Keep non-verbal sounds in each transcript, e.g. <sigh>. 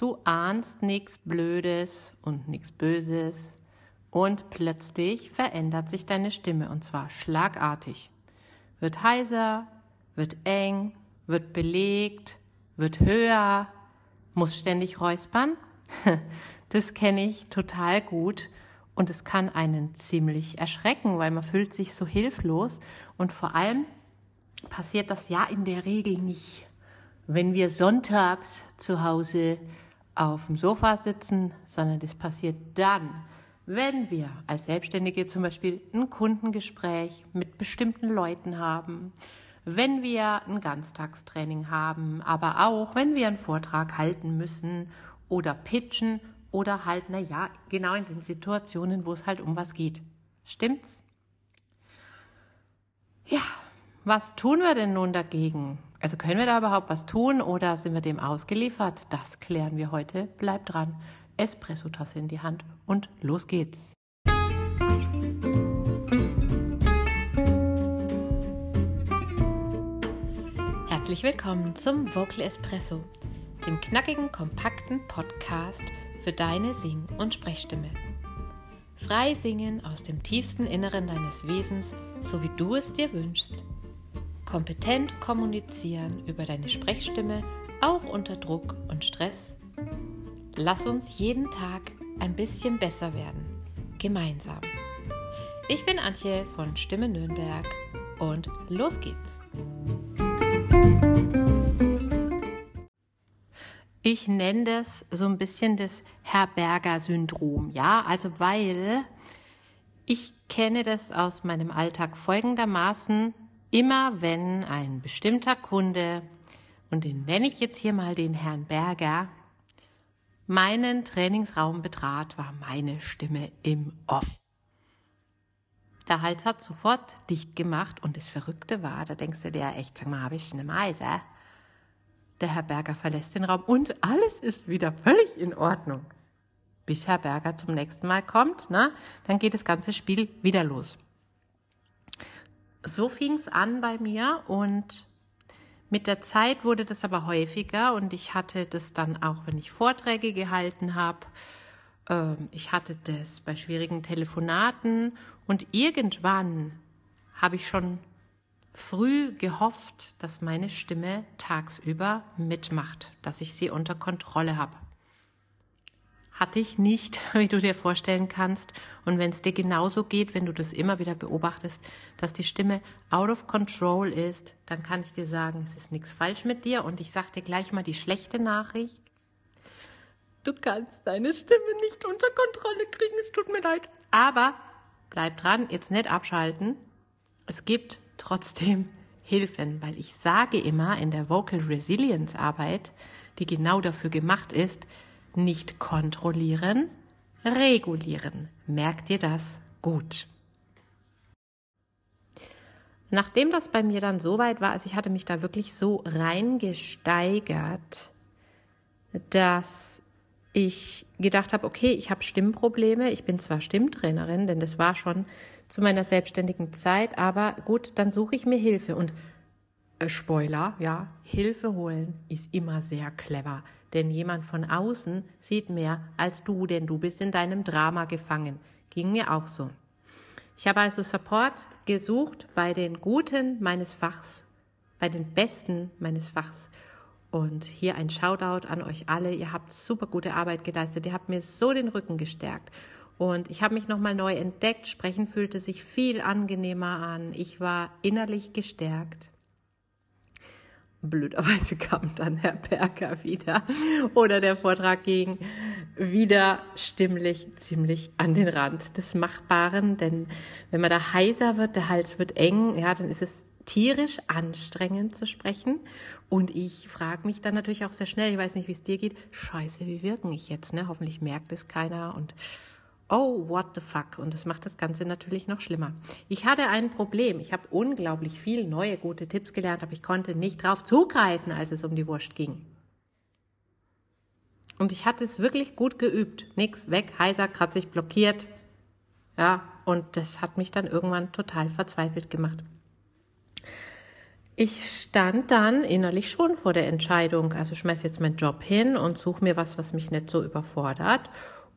Du ahnst nichts Blödes und nichts Böses. Und plötzlich verändert sich deine Stimme und zwar schlagartig. Wird heiser, wird eng, wird belegt, wird höher, muss ständig räuspern. <laughs> Das kenne ich total gut. Und es kann einen ziemlich erschrecken, weil man fühlt sich so hilflos. Und vor allem passiert das ja in der Regel nicht, wenn wir sonntags zu Hause auf dem Sofa sitzen, sondern das passiert dann, wenn wir als Selbstständige zum Beispiel ein Kundengespräch mit bestimmten Leuten haben, wenn wir ein Ganztagstraining haben, aber auch wenn wir einen Vortrag halten müssen oder pitchen oder halt, na ja, genau in den Situationen, wo es halt um was geht. Stimmt's? Ja, was tun wir denn nun dagegen? Also können wir da überhaupt was tun oder sind wir dem ausgeliefert? Das klären wir heute. Bleibt dran. Espresso-Tasse in die Hand und los geht's. Herzlich willkommen zum Vocal Espresso, dem knackigen, kompakten Podcast für deine Sing- und Sprechstimme. Frei singen aus dem tiefsten Inneren deines Wesens, so wie du es dir wünschst. Kompetent kommunizieren über deine Sprechstimme, auch unter Druck und Stress. Lass uns jeden Tag ein bisschen besser werden. Gemeinsam. Ich bin Antje von Stimme Nürnberg und los geht's. Ich nenne das so ein bisschen das Herberger-Syndrom, ja, also weil ich kenne das aus meinem Alltag folgendermaßen, immer wenn ein bestimmter Kunde, und den nenne ich jetzt hier mal den Herrn Berger, meinen Trainingsraum betrat, war meine Stimme im Off. Der Hals hat sofort dicht gemacht und das Verrückte war, da denkst du dir echt, sag mal, habe ich eine Meise? Der Herr Berger verlässt den Raum und alles ist wieder völlig in Ordnung. Bis Herr Berger zum nächsten Mal kommt, na, dann geht das ganze Spiel wieder los. So fing es an bei mir und mit der Zeit wurde das aber häufiger und ich hatte das dann auch, wenn ich Vorträge gehalten habe. Ähm, ich hatte das bei schwierigen Telefonaten und irgendwann habe ich schon früh gehofft, dass meine Stimme tagsüber mitmacht, dass ich sie unter Kontrolle habe. Hatte ich nicht, <laughs> wie du dir vorstellen kannst. Und wenn es dir genauso geht, wenn du das immer wieder beobachtest, dass die Stimme out of control ist, dann kann ich dir sagen, es ist nichts falsch mit dir. Und ich sage dir gleich mal die schlechte Nachricht. Du kannst deine Stimme nicht unter Kontrolle kriegen, es tut mir leid. Aber bleib dran, jetzt nicht abschalten. Es gibt trotzdem <laughs> Hilfen, weil ich sage immer in der Vocal Resilience Arbeit, die genau dafür gemacht ist, nicht kontrollieren, regulieren. Merkt ihr das gut? Nachdem das bei mir dann so weit war, also ich hatte mich da wirklich so reingesteigert, dass ich gedacht habe, okay, ich habe Stimmprobleme, ich bin zwar Stimmtrainerin, denn das war schon zu meiner selbstständigen Zeit, aber gut, dann suche ich mir Hilfe und äh, Spoiler, ja, Hilfe holen ist immer sehr clever, denn jemand von außen sieht mehr als du, denn du bist in deinem Drama gefangen. Ging mir auch so. Ich habe also Support gesucht bei den Guten meines Fachs, bei den Besten meines Fachs. Und hier ein Shoutout an euch alle. Ihr habt super gute Arbeit geleistet. Ihr habt mir so den Rücken gestärkt. Und ich habe mich nochmal neu entdeckt. Sprechen fühlte sich viel angenehmer an. Ich war innerlich gestärkt. Blöderweise kam dann Herr Berger wieder oder der Vortrag ging wieder stimmlich ziemlich an den Rand des Machbaren. Denn wenn man da heiser wird, der Hals wird eng, ja, dann ist es tierisch anstrengend zu sprechen. Und ich frage mich dann natürlich auch sehr schnell, ich weiß nicht, wie es dir geht, scheiße, wie wirken ich jetzt? Ne? Hoffentlich merkt es keiner und oh, what the fuck. Und das macht das Ganze natürlich noch schlimmer. Ich hatte ein Problem. Ich habe unglaublich viel neue, gute Tipps gelernt, aber ich konnte nicht drauf zugreifen, als es um die Wurst ging. Und ich hatte es wirklich gut geübt. Nix, weg, heiser, kratzig, blockiert. Ja, und das hat mich dann irgendwann total verzweifelt gemacht. Ich stand dann innerlich schon vor der Entscheidung, also schmeiß jetzt meinen Job hin und suche mir was, was mich nicht so überfordert.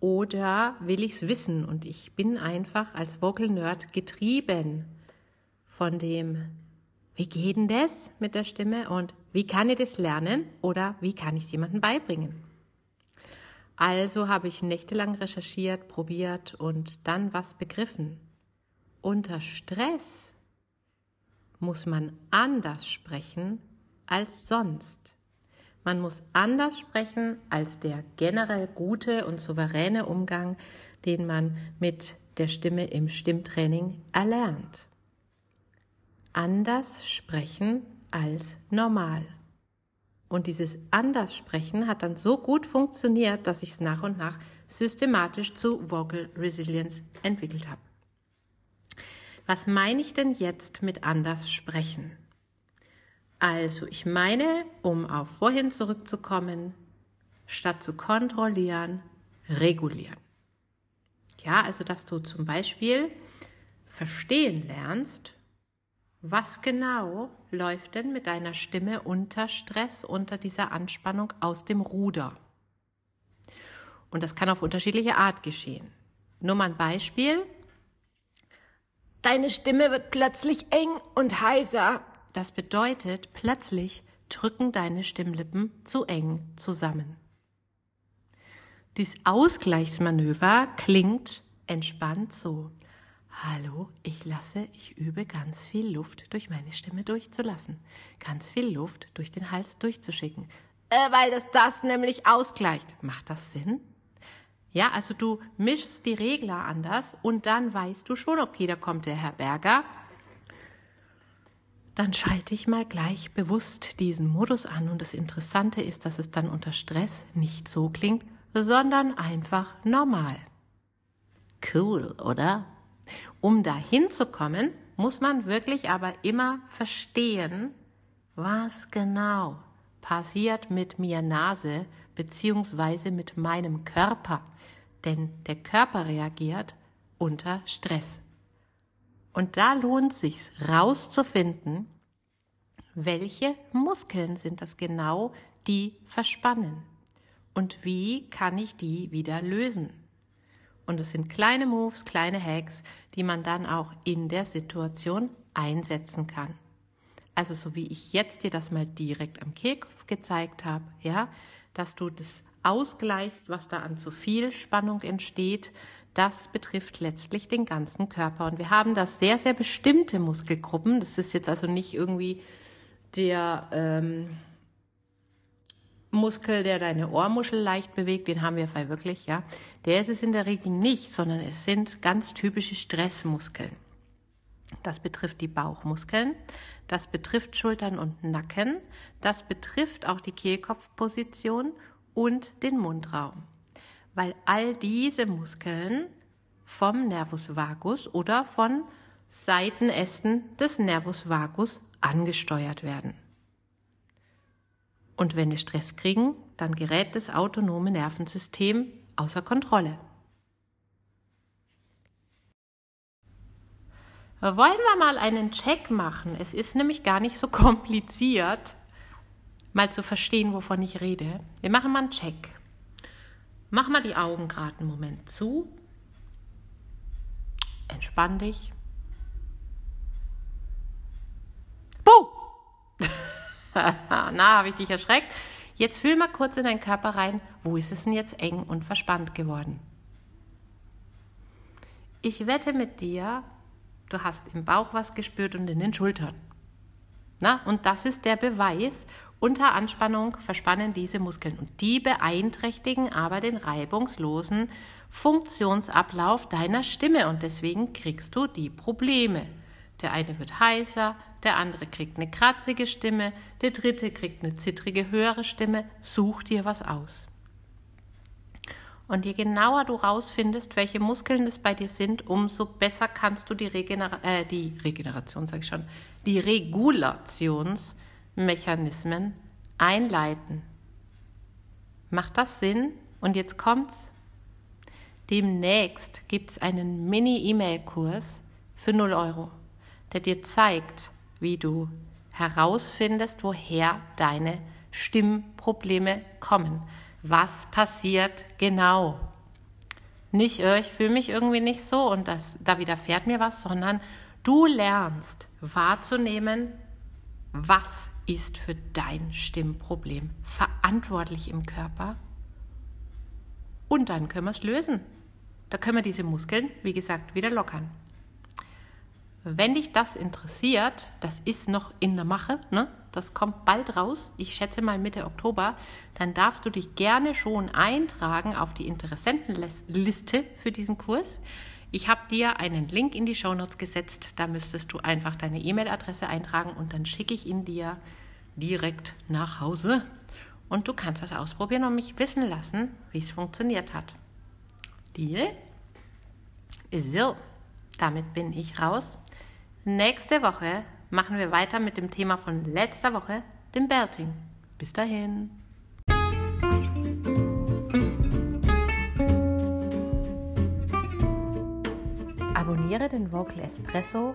Oder will ich es wissen? Und ich bin einfach als Vocal Nerd getrieben von dem, wie geht denn das mit der Stimme und wie kann ich das lernen oder wie kann ich es jemandem beibringen? Also habe ich nächtelang recherchiert, probiert und dann was begriffen. Unter Stress muss man anders sprechen als sonst. Man muss anders sprechen als der generell gute und souveräne Umgang, den man mit der Stimme im Stimmtraining erlernt. Anders sprechen als normal. Und dieses anders sprechen hat dann so gut funktioniert, dass ich es nach und nach systematisch zu Vocal Resilience entwickelt habe. Was meine ich denn jetzt mit anders sprechen? Also, ich meine, um auf vorhin zurückzukommen, statt zu kontrollieren, regulieren. Ja, also, dass du zum Beispiel verstehen lernst, was genau läuft denn mit deiner Stimme unter Stress, unter dieser Anspannung aus dem Ruder? Und das kann auf unterschiedliche Art geschehen. Nur mal ein Beispiel. Deine Stimme wird plötzlich eng und heiser. Das bedeutet, plötzlich drücken deine Stimmlippen zu eng zusammen. Dies Ausgleichsmanöver klingt entspannt so. Hallo, ich lasse, ich übe ganz viel Luft durch meine Stimme durchzulassen. Ganz viel Luft durch den Hals durchzuschicken. Äh, weil das das nämlich ausgleicht. Macht das Sinn? Ja, also du mischst die Regler anders und dann weißt du schon, okay, da kommt der Herr Berger. Dann schalte ich mal gleich bewusst diesen Modus an und das Interessante ist, dass es dann unter Stress nicht so klingt, sondern einfach normal. Cool, oder? Um dahin zu kommen, muss man wirklich aber immer verstehen, was genau passiert mit mir Nase beziehungsweise mit meinem Körper, denn der Körper reagiert unter Stress. Und da lohnt sich rauszufinden, welche Muskeln sind das genau, die verspannen und wie kann ich die wieder lösen. Und es sind kleine Moves, kleine Hacks, die man dann auch in der Situation einsetzen kann. Also so wie ich jetzt dir das mal direkt am Kehlkopf gezeigt habe, ja, dass du das ausgleichst, was da an zu viel Spannung entsteht, das betrifft letztlich den ganzen Körper. Und wir haben da sehr, sehr bestimmte Muskelgruppen. Das ist jetzt also nicht irgendwie der ähm, Muskel, der deine Ohrmuschel leicht bewegt, den haben wir wirklich, ja. Der ist es in der Regel nicht, sondern es sind ganz typische Stressmuskeln. Das betrifft die Bauchmuskeln, das betrifft Schultern und Nacken, das betrifft auch die Kehlkopfposition und den Mundraum, weil all diese Muskeln vom Nervus vagus oder von Seitenästen des Nervus vagus angesteuert werden. Und wenn wir Stress kriegen, dann gerät das autonome Nervensystem außer Kontrolle. Wollen wir mal einen Check machen? Es ist nämlich gar nicht so <laughs> kompliziert, mal zu verstehen, wovon ich rede. Wir machen mal einen Check. Mach mal die Augen gerade einen Moment zu. Entspann dich. Puh! <laughs> Na, habe ich dich erschreckt? Jetzt fühl mal kurz in deinen Körper rein, wo ist es denn jetzt eng und verspannt geworden? Ich wette mit dir, du hast im Bauch was gespürt und in den Schultern. Na, und das ist der Beweis, unter Anspannung verspannen diese Muskeln und die beeinträchtigen aber den reibungslosen Funktionsablauf deiner Stimme und deswegen kriegst du die Probleme. Der eine wird heißer, der andere kriegt eine kratzige Stimme, der dritte kriegt eine zittrige höhere Stimme. Such dir was aus. Und je genauer du rausfindest, welche Muskeln das bei dir sind, umso besser kannst du die, Regener äh, die Regeneration, sage ich schon, die Regulationsmechanismen einleiten. Macht das Sinn? Und jetzt kommt's. Demnächst gibt es einen Mini-E-Mail-Kurs für 0 Euro, der dir zeigt, wie du herausfindest, woher deine Stimmprobleme kommen. Was passiert genau? Nicht, äh, ich fühle mich irgendwie nicht so und das, da widerfährt mir was, sondern du lernst wahrzunehmen, was ist für dein Stimmproblem verantwortlich im Körper und dann können wir es lösen. Da können wir diese Muskeln, wie gesagt, wieder lockern. Wenn dich das interessiert, das ist noch in der Mache, ne? das kommt bald raus, ich schätze mal Mitte Oktober, dann darfst du dich gerne schon eintragen auf die Interessentenliste für diesen Kurs. Ich habe dir einen Link in die Shownotes gesetzt, da müsstest du einfach deine E-Mail-Adresse eintragen und dann schicke ich ihn dir direkt nach Hause. Und du kannst das ausprobieren und mich wissen lassen, wie es funktioniert hat. Deal? So, damit bin ich raus. Nächste Woche machen wir weiter mit dem Thema von letzter Woche, dem Belting. Bis dahin. Abonniere den Vocal Espresso